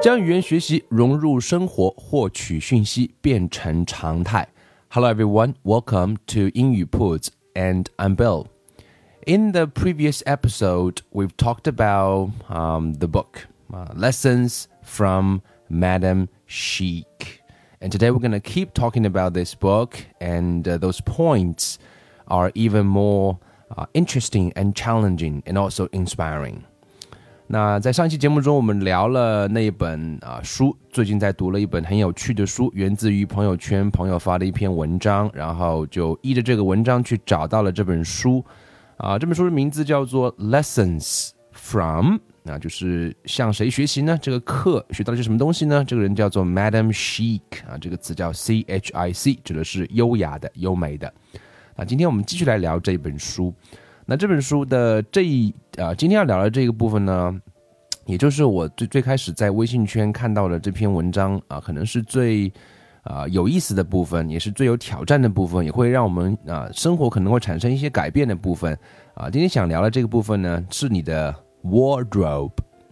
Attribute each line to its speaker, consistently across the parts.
Speaker 1: 将语言学习融入生活，获取讯息变成常态。Hello everyone, welcome to 英语 Puts and I'm Bill. In the previous episode, we've talked about um, the book uh, Lessons from Madame Chic. And today we're going to keep talking about this book, and uh, those points are even more uh, interesting and challenging and also inspiring. 那在上一期节目中，我们聊了那一本啊书，最近在读了一本很有趣的书，源自于朋友圈朋友发的一篇文章，然后就依着这个文章去找到了这本书，啊，这本书的名字叫做《Lessons from》，那，就是向谁学习呢？这个课学到了些什么东西呢？这个人叫做 Madam Chic，啊，这个词叫 C H I C，指的是优雅的、优美的。那今天我们继续来聊这本书。那这本书的这一啊，今天要聊的这个部分呢，也就是我最最开始在微信圈看到的这篇文章啊，可能是最啊有意思的部分，也是最有挑战的部分，也会让我们啊生活可能会产生一些改变的部分啊。今天想聊的这个部分呢，是你的 wardrobe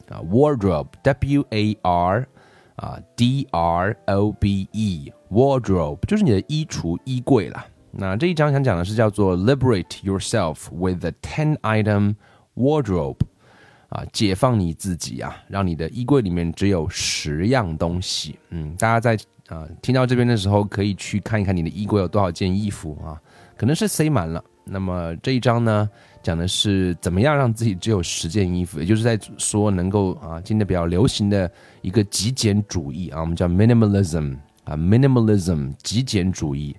Speaker 1: 啊，wardrobe，w a r 啊 d r o b e，wardrobe 就是你的衣橱、衣柜啦。那这一章想讲的是叫做 Liberate yourself with a ten-item wardrobe，啊，解放你自己啊，让你的衣柜里面只有十样东西。嗯，大家在啊听到这边的时候，可以去看一看你的衣柜有多少件衣服啊，可能是塞满了。那么这一章呢，讲的是怎么样让自己只有十件衣服，也就是在说能够啊，今天比较流行的一个极简主义啊，我们叫 minimalism 啊，minimalism 极简主义。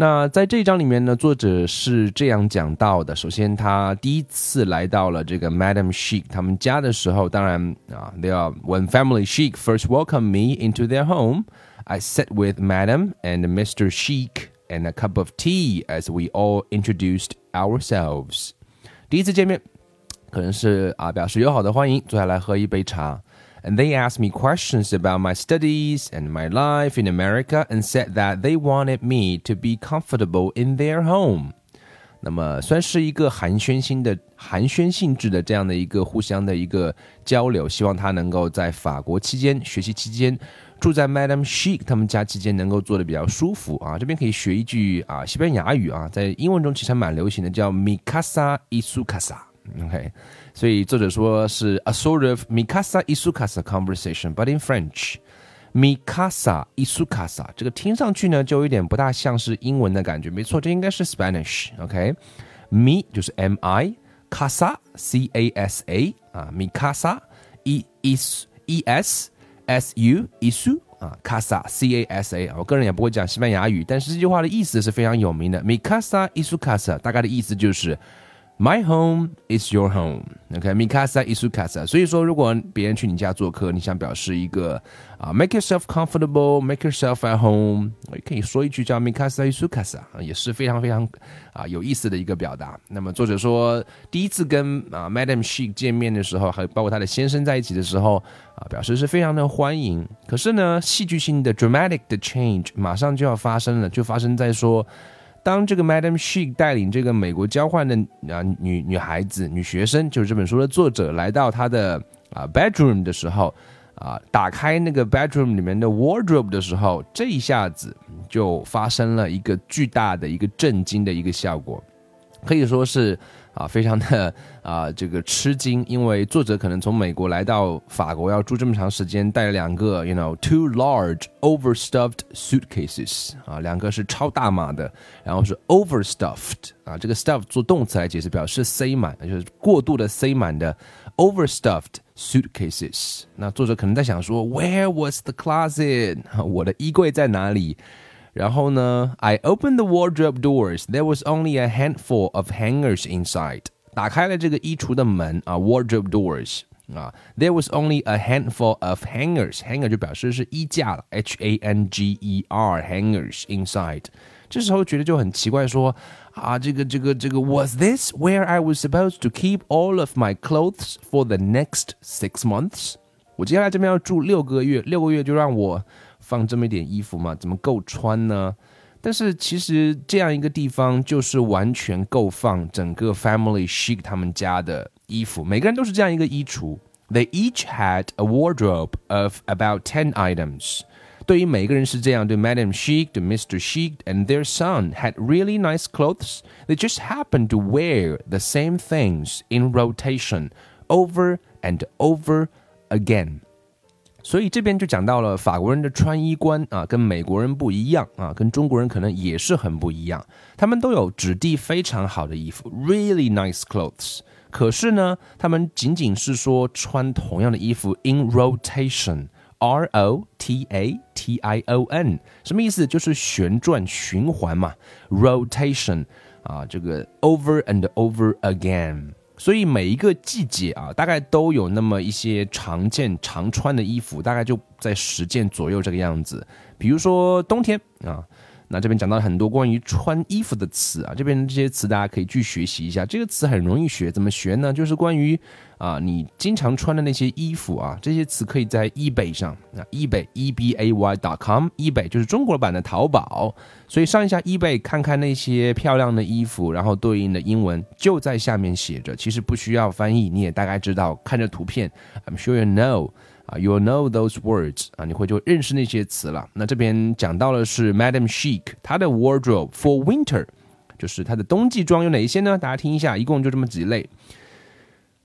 Speaker 1: 那在这一章里面呢，作者是这样讲到的：首先，他第一次来到了这个 Madam Chic 他们家的时候，当然啊，they are when family Chic first welcomed me into their home, I sat with Madam and Mr. Chic and a cup of tea as we all introduced ourselves。第一次见面，可能是啊表示友好的欢迎，坐下来喝一杯茶。 And they asked me questions about my studies and my life in America and said that they wanted me to be comfortable in their home. 那么算是一个寒暄性的寒暄性质的这样的一个互相的一个交流，希望他能够在法国期间学习期间住在 Madam Sheik 他们家期间能够做的比较舒服啊。这边可以学一句啊西班牙语啊，在英文中其实蛮流行的，叫 Mi casa y su casa。OK。所以作者说是 a sort of mikasa isukasa conversation，but in French。mikasa isukasa 这个听上去呢就有点不大像是英文的感觉，没错，这应该是 Spanish，OK？mi 就是 m i，casa c a s a 啊，mikasa e is e s s u isu 啊，casa c a s a，我个人也不会讲西班牙语，但是这句话的意思是非常有名的，mikasa isukasa 大概的意思就是。My home is your home. OK, Mikasa is su casa。所以说，如果别人去你家做客，你想表示一个啊，make yourself comfortable，make yourself at home，也可以说一句叫 Mikasa is su casa，也是非常非常啊有意思的一个表达。那么作者说，第一次跟啊 Madam Chic 见面的时候，还包括他的先生在一起的时候啊，表示是非常的欢迎。可是呢，戏剧性的 dramatic 的 change 马上就要发生了，就发生在说。当这个 Madam She 带领这个美国交换的啊女女孩子、女学生，就是这本书的作者，来到她的啊 bedroom 的时候，啊，打开那个 bedroom 里面的 wardrobe 的时候，这一下子就发生了一个巨大的一个震惊的一个效果，可以说是。啊，非常的啊，这个吃惊，因为作者可能从美国来到法国要住这么长时间，带了两个，you know，two large overstuffed suitcases，啊，两个是超大码的，然后是 overstuffed，啊，这个 stuff 做动词来解释，表示塞满，就是过度的塞满的 overstuffed suitcases。那作者可能在想说，Where was the closet？我的衣柜在哪里？然后呢，I opened the wardrobe doors. There was only a handful of hangers inside. 打开了这个衣橱的门啊，wardrobe doors 啊，There was only a handful of hangers. Hanger 就表示是衣架了，H A N G E R hangers inside. 这时候觉得就很奇怪，说啊，这个这个这个，Was this where I was supposed to keep all of my clothes for the next six months？我接下来这边要住六个月，六个月就让我 放这么一点衣服吗？怎么够穿呢？但是其实这样一个地方就是完全够放整个 family chic 他们家的衣服，每个人都是这样一个衣橱。They each had a wardrobe of about ten items. 对于每个人是这样，对 Madam Chic, 对 Mr. Chic and their son had really nice clothes. They just happened to wear the same things in rotation over and over again. 所以这边就讲到了法国人的穿衣观啊，跟美国人不一样啊，跟中国人可能也是很不一样。他们都有质地非常好的衣服，really nice clothes。可是呢，他们仅仅是说穿同样的衣服 in rotation，r o t a t i o n，什么意思？就是旋转循环嘛，rotation 啊，这个 over and over again。所以每一个季节啊，大概都有那么一些常见常穿的衣服，大概就在十件左右这个样子。比如说冬天啊。那这边讲到很多关于穿衣服的词啊，这边这些词大家可以去学习一下。这个词很容易学，怎么学呢？就是关于啊你经常穿的那些衣服啊，这些词可以在 eBay 上啊，eBay e b a y dot com，eBay 就是中国版的淘宝，所以上一下 eBay 看看那些漂亮的衣服，然后对应的英文就在下面写着，其实不需要翻译，你也大概知道，看着图片，I'm sure you know。啊，you know those words 啊，你会就认识那些词了。那这边讲到的是 Madam Chic，她的 wardrobe for winter，就是她的冬季装有哪一些呢？大家听一下，一共就这么几类。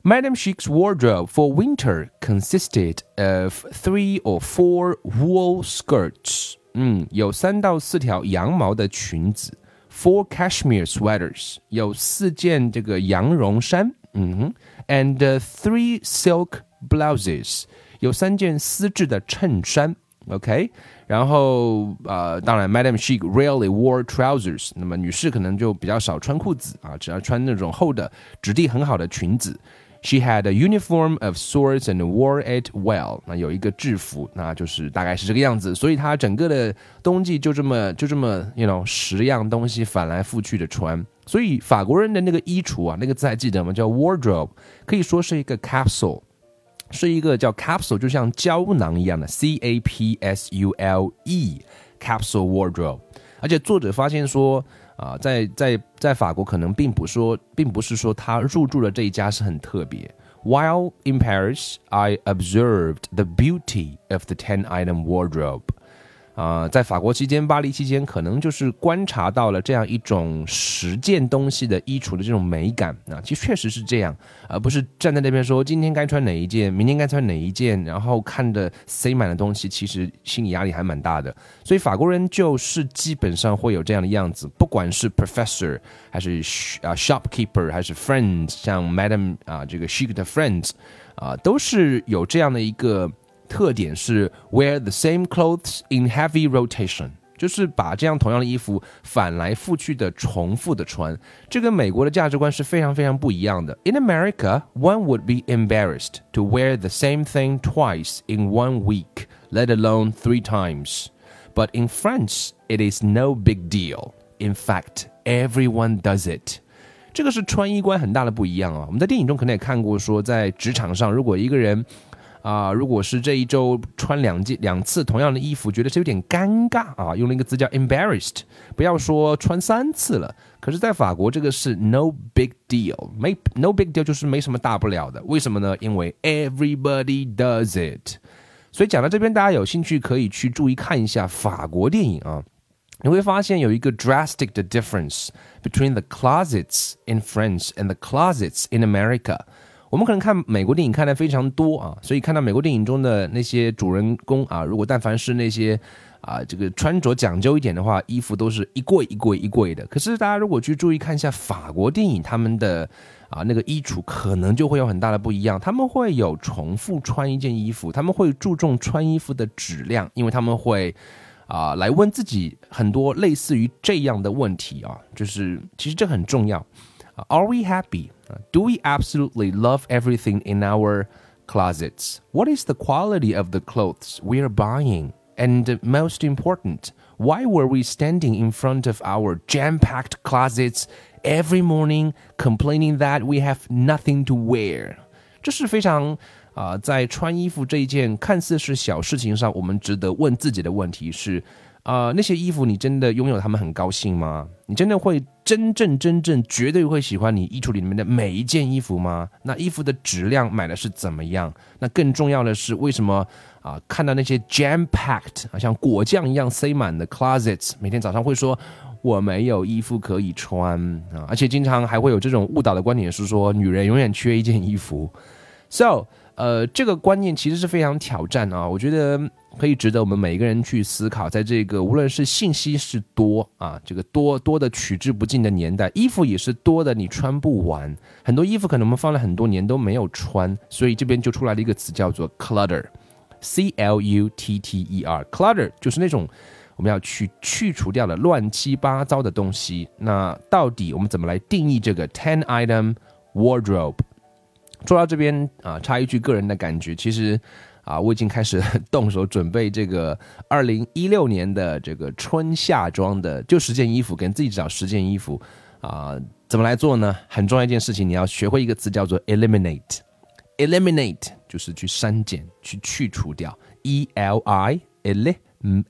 Speaker 1: Madam Chic's wardrobe for winter consisted of three or four wool skirts，嗯，有三到四条羊毛的裙子；four cashmere sweaters，有四件这个羊绒衫，嗯哼；and three silk blouses。 有三件丝质的衬衫，OK，然后呃，当然，Madam Chic rarely wore trousers，那么女士可能就比较少穿裤子啊，只要穿那种厚的、质地很好的裙子。She had a uniform of sorts and wore it well。那有一个制服，那就是大概是这个样子。所以她整个的冬季就这么就这么，you know，十样东西反来覆去的穿。所以法国人的那个衣橱啊，那个字还记得吗？叫 wardrobe，可以说是一个 capsule。是一个叫 capsule，就像胶囊一样的 C A P S U L E capsule wardrobe。而且作者发现说，啊，在在在法国可能并不说，并不是说他入住的这一家是很特别。While in Paris, I observed the beauty of the ten-item wardrobe. 啊，在法国期间、巴黎期间，可能就是观察到了这样一种十件东西的衣橱的这种美感啊，其实确实是这样，而不是站在那边说今天该穿哪一件，明天该穿哪一件，然后看着塞满的东西，其实心理压力还蛮大的。所以法国人就是基本上会有这样的样子，不管是 professor 还是啊 shopkeeper 还是 friends，像 Madam 啊这个 chic 的 friends 啊，都是有这样的一个。特点是 wear the same clothes in heavy rotation，就是把这样同样的衣服反来覆去的重复的穿。这跟美国的价值观是非常非常不一样的。In America, one would be embarrassed to wear the same thing twice in one week, let alone three times. But in France, it is no big deal. In fact, everyone does it. 这个是穿衣观很大的不一样啊！我们在电影中可能也看过，说在职场上，如果一个人 啊，如果是这一周穿两件两次同样的衣服，觉得是有点尴尬啊，用了一个字叫 embarrassed。不要说穿三次了，可是，在法国这个是 no big deal，没 no big deal 就是没什么大不了的。为什么呢？因为 everybody does it。所以讲到这边，大家有兴趣可以去注意看一下法国电影啊，你会发现有一个 drastic 的 difference between the closets in France and the closets in America。我们可能看美国电影看的非常多啊，所以看到美国电影中的那些主人公啊，如果但凡是那些啊这个穿着讲究一点的话，衣服都是一柜一柜一柜的。可是大家如果去注意看一下法国电影，他们的啊那个衣橱可能就会有很大的不一样。他们会有重复穿一件衣服，他们会注重穿衣服的质量，因为他们会啊来问自己很多类似于这样的问题啊，就是其实这很重要。Are we happy? Do we absolutely love everything in our closets? What is the quality of the clothes we are buying? And most important, why were we standing in front of our jam packed closets every morning complaining that we have nothing to wear? 这是非常啊、呃，在穿衣服这一件看似是小事情上，我们值得问自己的问题是： 啊，那些衣服你真的拥有它们很高兴吗？你真的会真正真正绝对会喜欢你衣橱里面的每一件衣服吗？那衣服的质量买的是怎么样？那更重要的是，为什么啊看到那些 jam packed 啊像果酱一样塞满的 closets，每天早上会说我没有衣服可以穿啊，而且经常还会有这种误导的观点是说女人永远缺一件衣服。So 呃，这个观念其实是非常挑战啊，我觉得可以值得我们每一个人去思考。在这个无论是信息是多啊，这个多多的取之不尽的年代，衣服也是多的，你穿不完。很多衣服可能我们放了很多年都没有穿，所以这边就出来了一个词叫做 clutter，c l u t t e r，clutter 就是那种我们要去去除掉的乱七八糟的东西。那到底我们怎么来定义这个 ten item wardrobe？说到这边啊，插一句个人的感觉，其实啊，我已经开始动手准备这个二零一六年的这个春夏装的，就十件衣服，给自己找十件衣服啊，怎么来做呢？很重要一件事情，你要学会一个词叫做 eliminate。eliminate 就是去删减、去去除掉。e l i l i m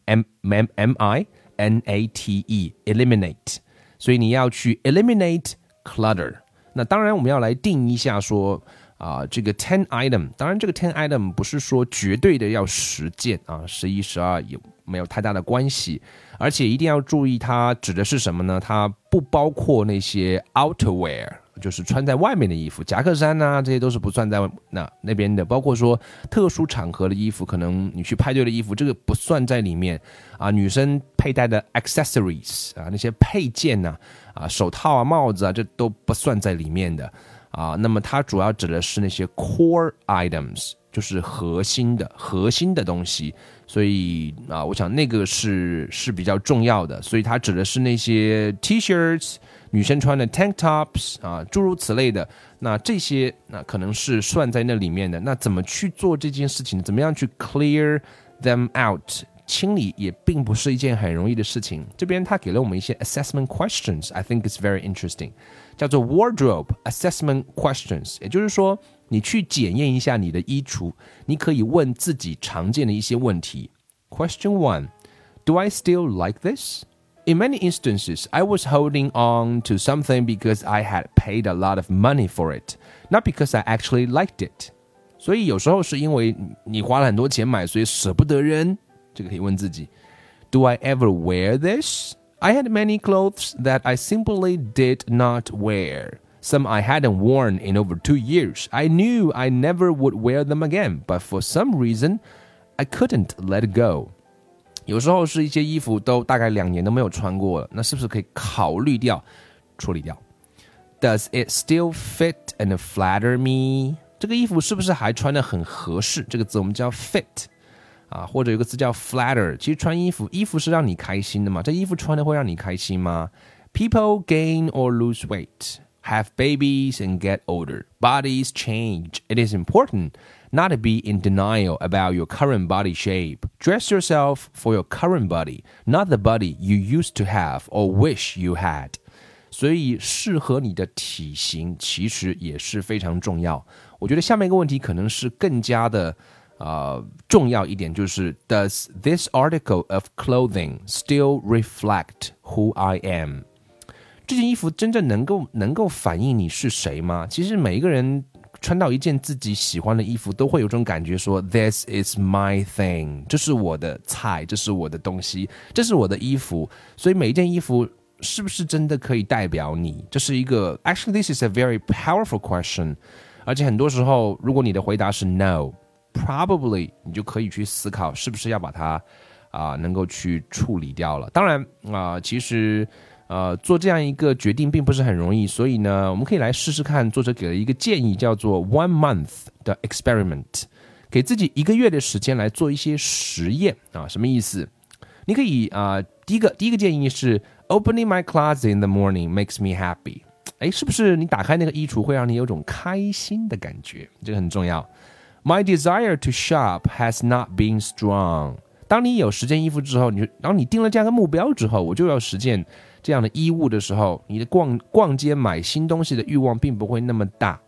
Speaker 1: m m i n a t e eliminate，所以你要去 eliminate clutter。那当然，我们要来定一下说啊，这个 ten item，当然这个 ten item 不是说绝对的要十件啊，十一、十二也没有太大的关系，而且一定要注意它指的是什么呢？它不包括那些 outerwear。就是穿在外面的衣服，夹克衫呐，这些都是不算在那那边的。包括说特殊场合的衣服，可能你去派对的衣服，这个不算在里面啊。女生佩戴的 accessories 啊，那些配件呐，啊，手套啊、帽子啊，这都不算在里面的啊。那么它主要指的是那些 core items，就是核心的核心的东西。所以啊，我想那个是是比较重要的。所以它指的是那些 T-shirts。女生穿的 tank tops 啊，诸如此类的，那这些那可能是算在那里面的。那怎么去做这件事情？怎么样去 clear them out？清理也并不是一件很容易的事情。这边他给了我们一些 assessment questions，I think it's very interesting，叫做 wardrobe assessment questions，也就是说，你去检验一下你的衣橱，你可以问自己常见的一些问题。Question one：Do I still like this？In many instances, I was holding on to something because I had paid a lot of money for it, not because I actually liked it. 所以有时候是因为你花了很多钱买，所以舍不得扔。这个可以问自己：Do I ever wear this? I had many clothes that I simply did not wear. Some I hadn't worn in over two years. I knew I never would wear them again, but for some reason, I couldn't let go. 有时候是一些衣服都大概两年都没有穿过了，那是不是可以考虑掉、处理掉？Does it still fit and flatter me？这个衣服是不是还穿的很合适？这个字我们叫 fit 啊，或者有个词叫 flatter。其实穿衣服，衣服是让你开心的嘛？这衣服穿的会让你开心吗？People gain or lose weight, have babies and get older. Bodies change. It is important not to be in denial about your current body shape. Dress yourself for your current body, not the body you used to have or wish you had. 所以，适合你的体型其实也是非常重要。我觉得下面一个问题可能是更加的 呃重要一点，就是 Does this article of clothing still reflect who I am？这件衣服真正能够能够反映你是谁吗？其实每一个人穿到一件自己喜欢的衣服，都会有种感觉，说 This is my thing，这是我的菜，这是我的东西，这是我的衣服。所以每一件衣服是不是真的可以代表你？这是一个 Actually, this is a very powerful question。而且很多时候，如果你的回答是 No Probably，你就可以去思考，是不是要把它啊能够去处理掉了。当然啊，其实。呃，做这样一个决定并不是很容易，所以呢，我们可以来试试看。作者给了一个建议，叫做 one month 的 experiment，给自己一个月的时间来做一些实验啊。什么意思？你可以啊，第一个第一个建议是 opening my closet in the morning makes me happy。哎，是不是你打开那个衣橱会让你有种开心的感觉？这个很重要。My desire to shop has not been strong。当你有十件衣服之后，你然后你定了这样的目标之后，我就要实践这样的衣物的时候，你的逛逛街买新东西的欲望并不会那么大。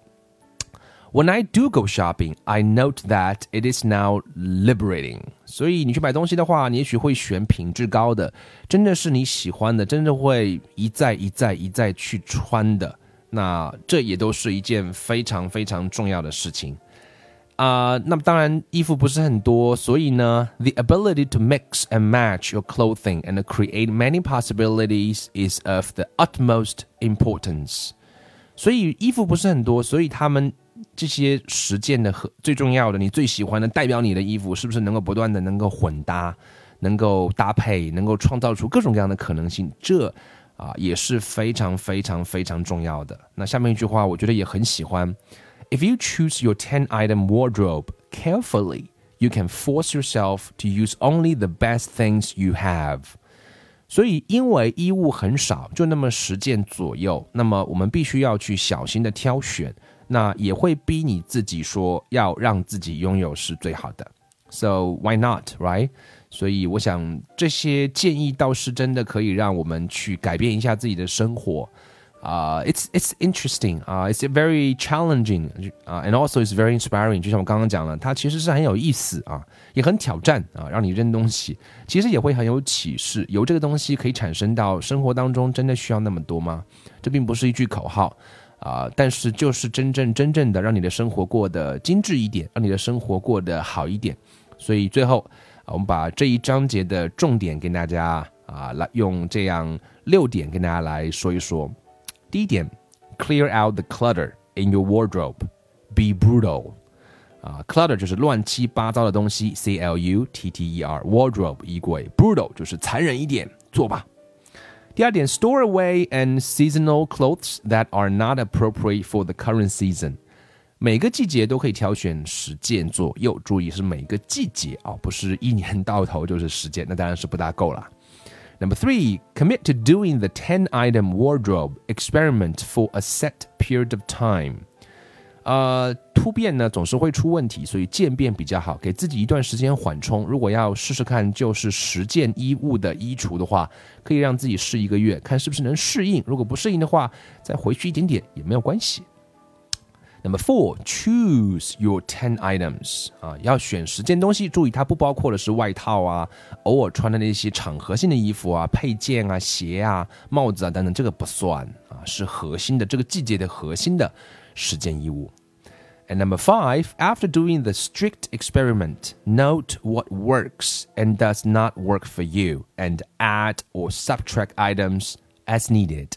Speaker 1: When I do go shopping, I note that it is now liberating。所以你去买东西的话，你也许会选品质高的，真的是你喜欢的，真的会一再一再一再去穿的。那这也都是一件非常非常重要的事情啊、那么当然，衣服不是很多，所以呢，the ability to mix and match your clothing and create many possibilities is of the utmost importance。所以衣服不是很多，所以他们这些实践的和最重要的，你最喜欢的代表你的衣服，是不是能够不断的能够混搭，能够搭配，能够创造出各种各样的可能性？这啊也是非常非常非常重要的。那下面一句话，我觉得也很喜欢 ：If you choose your ten-item wardrobe carefully, you can force yourself to use only the best things you have. 所以，因为衣物很少，就那么十件左右，那么我们必须要去小心的挑选。那也会逼你自己说要让自己拥有是最好的。So why not, right? 所以我想这些建议倒是真的可以让我们去改变一下自己的生活。 啊、，it's it's interesting 啊、，it's very challenging 啊、，and also it's very inspiring。就像我刚刚讲了，它其实是很有意思啊，也很挑战啊，让你扔东西，其实也会很有启示。由这个东西可以产生到生活当中，真的需要那么多吗？这并不是一句口号。啊、但是就是真正真正的让你的生活过得精致一点，让你的生活过得好一点。所以最后，我们把这一章节的重点跟大家啊来用这样六点跟大家来说一说。第一点，clear out the clutter in your wardrobe, be brutal。啊，clutter 就是乱七八糟的东西，c l u t t e r，wardrobe 衣柜，brutal 就是残忍一点，做吧。第二点，store away and seasonal clothes that are not appropriate for the current season。每个季节都可以挑选十件左右，注意是每个季节啊，不是一年到头就是十件，那当然是不大够了。 Number three, commit to doing the 10 item wardrobe experiment for a set period of time. 呃，突变呢总是会出问题，所以渐变比较好，给自己一段时间缓冲。如果要试试看，就是十件衣物的衣橱的话，可以让自己试一个月，看是不是能适应。如果不适应的话，再回去一点点也没有关系。Number four, choose your ten items 啊，要选十件东西，注意它不包括的是外套啊，偶尔穿的那些场合性的衣服啊、配件啊、鞋啊、帽子啊等等，这个不算啊，是核心的这个季节的核心的十件衣物。And number five, after doing the strict experiment, note what works and does not work for you, and add or subtract items as needed.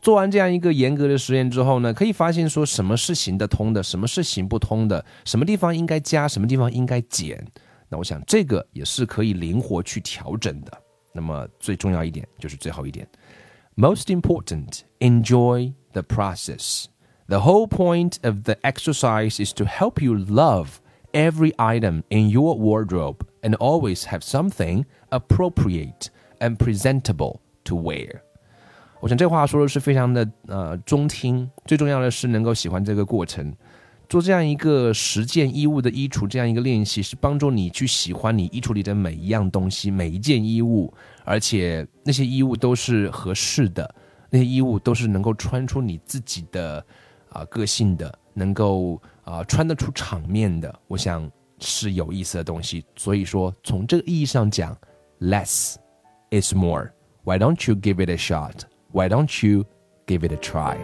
Speaker 1: 做完这样一个严格的实验之后呢，可以发现说什么是行得通的，什么是行不通的，什么地方应该加，什么地方应该减。那我想这个也是可以灵活去调整的。那么最重要一点就是最后一点，most important, enjoy the process. The whole point of the exercise is to help you love every item in your wardrobe and always have something appropriate and presentable to wear. 我想这话说的是非常的呃中听，最重要的是能够喜欢这个过程。做这样一个十件衣物的衣橱这样一个练习，是帮助你去喜欢你衣橱里的每一样东西、每一件衣物，而且那些衣物都是合适的，那些衣物都是能够穿出你自己的啊、个性的，能够啊、穿得出场面的。我想是有意思的东西。所以说，从这个意义上讲，less is more。Why don't you give it a shot? Why don't you give it a try?